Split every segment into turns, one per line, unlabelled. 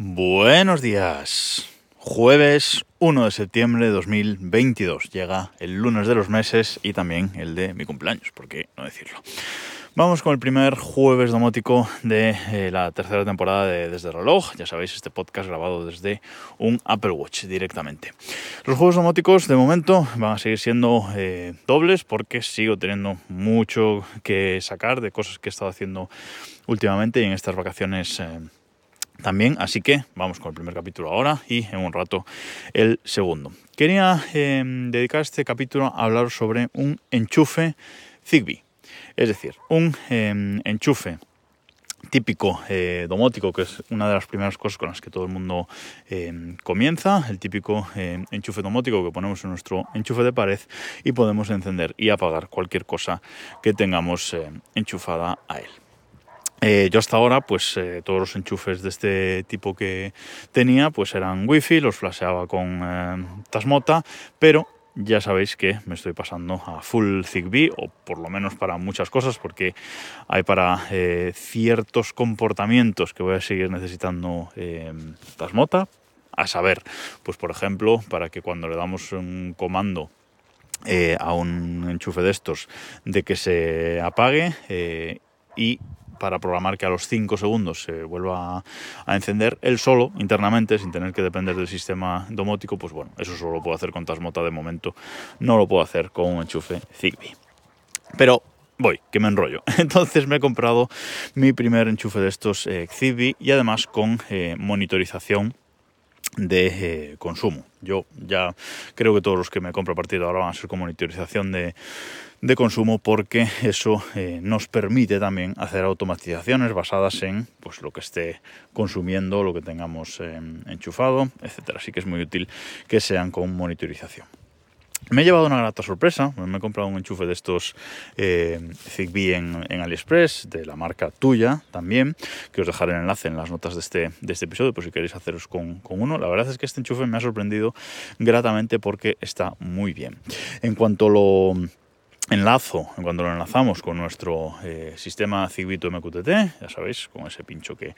Buenos días. Jueves 1 de septiembre de 2022. Llega el lunes de los meses y también el de mi cumpleaños, ¿por qué no decirlo? Vamos con el primer jueves domótico de eh, la tercera temporada de Desde Reloj. Ya sabéis, este podcast grabado desde un Apple Watch directamente. Los juegos domóticos de momento van a seguir siendo eh, dobles porque sigo teniendo mucho que sacar de cosas que he estado haciendo últimamente y en estas vacaciones. Eh, también, así que vamos con el primer capítulo ahora y en un rato el segundo. Quería dedicar este capítulo a hablar sobre un enchufe Zigbee. Es decir, un em, enchufe típico eh, domótico, que es una de las primeras cosas con las que todo el mundo em, comienza, el típico em, enchufe domótico que ponemos en nuestro enchufe de pared y podemos encender y apagar cualquier cosa que tengamos enchufada a él. Eh, yo hasta ahora, pues eh, todos los enchufes de este tipo que tenía, pues eran wifi, los flasheaba con Tasmota, pero ya sabéis que me estoy pasando a full Zigbee, o por lo menos para muchas cosas, porque hay para eh, ciertos comportamientos que voy a seguir necesitando eh, Tasmota, a saber, pues por ejemplo, para que cuando le damos un comando eh, a un enchufe de estos de que se apague y para programar que a los 5 segundos se vuelva a, encender él solo, internamente, sin tener que depender del sistema domótico, pues bueno, eso solo lo puedo hacer con Tasmota de momento, no lo puedo hacer con un enchufe Zigbee. Pero voy, que me enrollo. Entonces me he comprado mi primer enchufe de estos eh, Zigbee y además con eh, monitorización de eh, consumo. Yo ya creo que todos los que me compro a partir de ahora van a ser con monitorización de, consumo porque eso eh, nos permite también hacer automatizaciones basadas en pues, lo que esté consumiendo, lo que tengamos eh, enchufado, etcétera. Así que es muy útil que sean con monitorización. Me he llevado una grata sorpresa, me he comprado un enchufe de estos eh, Zigbee en, AliExpress, de la marca tuya también, que os dejaré el enlace en las notas de este, de este episodio, por si queréis haceros con, uno. La verdad es que este enchufe me ha sorprendido gratamente porque está muy bien. En cuanto lo enlazo, en cuanto lo enlazamos con nuestro eh, sistema Zigbee MQTT, ya sabéis, con ese pincho que,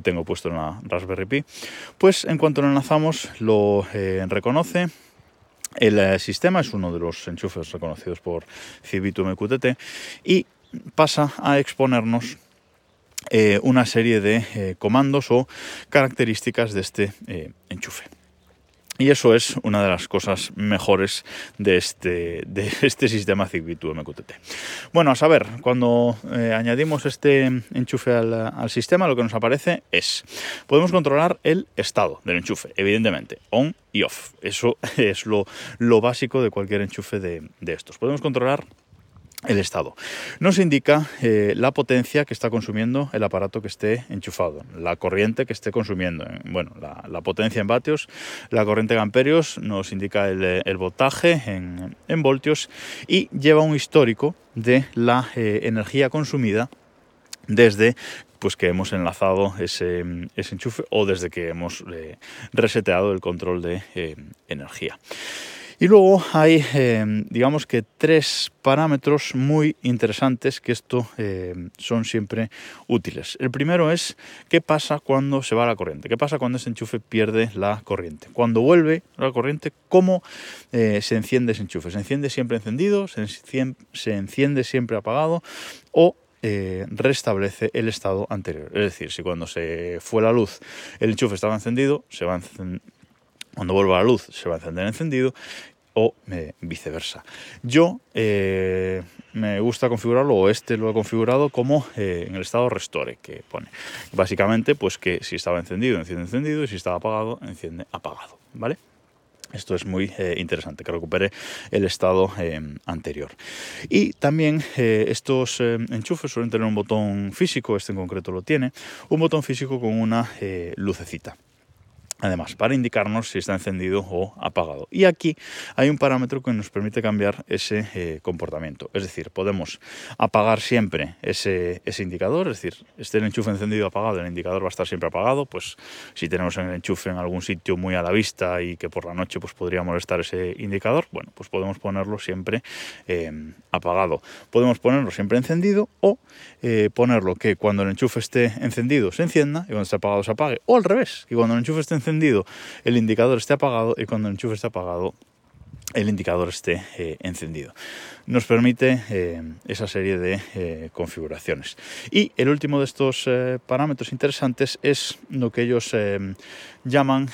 tengo puesto en la Raspberry Pi, pues en cuanto lo enlazamos lo eh, reconoce el eh, sistema es uno de los enchufes reconocidos por Cibito MQTT y pasa a exponernos eh, una serie de eh, comandos o características de este enchufe. Y eso es una de las cosas mejores de este, de este sistema Zigbee MQTT. Bueno, a saber, cuando eh, añadimos este enchufe al, sistema, lo que nos aparece es, podemos controlar el estado del enchufe, evidentemente, on y off. Eso es lo, lo básico de cualquier enchufe de, de estos. Podemos controlar el estado. Nos indica eh, la potencia que está consumiendo el aparato que esté enchufado, la corriente que esté consumiendo. Bueno, la, potencia en vatios, la corriente en amperios, nos indica el, voltaje en, voltios y lleva un histórico de la eh, energía consumida desde pues que hemos enlazado ese, enchufe o desde que hemos eh, reseteado el control de energía. Y luego hay, eh, digamos que tres parámetros muy interesantes que esto eh, son siempre útiles. El primero es qué pasa cuando se va la corriente, qué pasa cuando ese enchufe pierde la corriente. Cuando vuelve la corriente, ¿cómo eh, se enciende ese enchufe? ¿Se enciende siempre encendido? ¿Se enciende, siempre apagado? ¿O restablece el estado anterior. Es decir, si cuando se fue la luz el enchufe estaba encendido, se va a cuando vuelva la luz se va a encender encendido o eh, viceversa. Yo eh, me gusta configurarlo, o este lo he configurado como eh, en el estado restore, que pone. Básicamente, pues que si estaba encendido, enciende encendido, y si estaba apagado, enciende apagado, ¿vale? Esto es muy interesante, que recupere el estado anterior. Y también estos enchufes suelen tener un botón físico, este en concreto lo tiene, un botón físico con una lucecita. Además, para indicarnos si está encendido o apagado. Y aquí hay un parámetro que nos permite cambiar ese eh, comportamiento. Es decir, podemos apagar siempre ese, indicador, es decir, esté el enchufe encendido o apagado, el indicador va a estar siempre apagado, pues si tenemos el enchufe en algún sitio muy a la vista y que por la noche pues, podría molestar ese indicador, bueno, pues podemos ponerlo siempre eh, apagado. Podemos ponerlo siempre encendido o eh, ponerlo que cuando el enchufe esté encendido se encienda y cuando esté apagado se apague, o al revés, que cuando el enchufe esté encendido el indicador esté apagado y cuando el enchufe está apagado, el indicador esté eh, encendido. Nos permite eh, esa serie de eh, configuraciones. Y el último de estos parámetros interesantes es lo que ellos llaman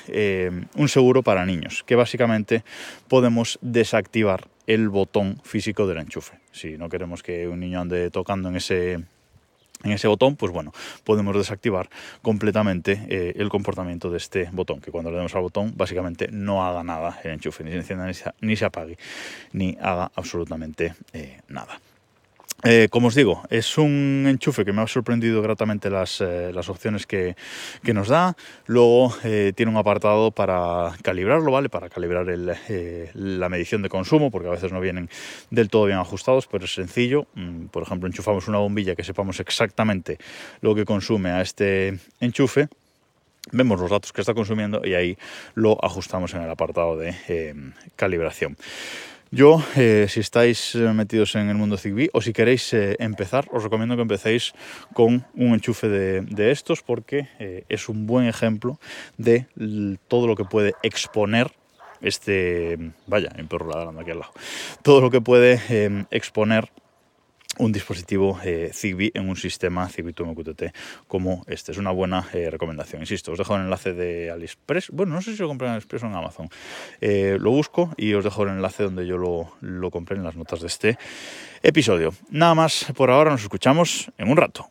un seguro para niños, que básicamente podemos desactivar el botón físico del enchufe. Si no queremos que un niño ande tocando en ese en ese botón, pues bueno, podemos desactivar completamente eh, el comportamiento de este botón, que cuando le demos al botón básicamente no haga nada el enchufe, ni se encienda, ni se, apague, ni haga absolutamente eh, nada. Eh, como os digo, es un enchufe que me ha sorprendido gratamente las, eh, las opciones que, que, nos da. Luego eh, tiene un apartado para calibrarlo, ¿vale? Para calibrar la medición de consumo, porque a veces no vienen del todo bien ajustados, pero es sencillo. Mm, por ejemplo, enchufamos una bombilla que sepamos exactamente lo que consume a este enchufe vemos los datos que está consumiendo y ahí lo ajustamos en el apartado de calibración. Yo, eh, si estáis eh, metidos en el mundo Zigbee o si queréis eh, empezar, os recomiendo que empecéis con un enchufe de, estos porque es un buen ejemplo de todo lo que puede exponer este, vaya, mi perro ladrando aquí al lado, todo lo que puede exponer un dispositivo eh, Zigbee en un sistema Zigbee to MQTT como este. Es una buena eh, recomendación. Insisto, os dejo el enlace de AliExpress. Bueno, no sé si lo compré en AliExpress o en Amazon. Eh, lo busco y os dejo el enlace donde yo lo, lo compré en las notas de este episodio. Nada más por ahora, nos escuchamos en un rato.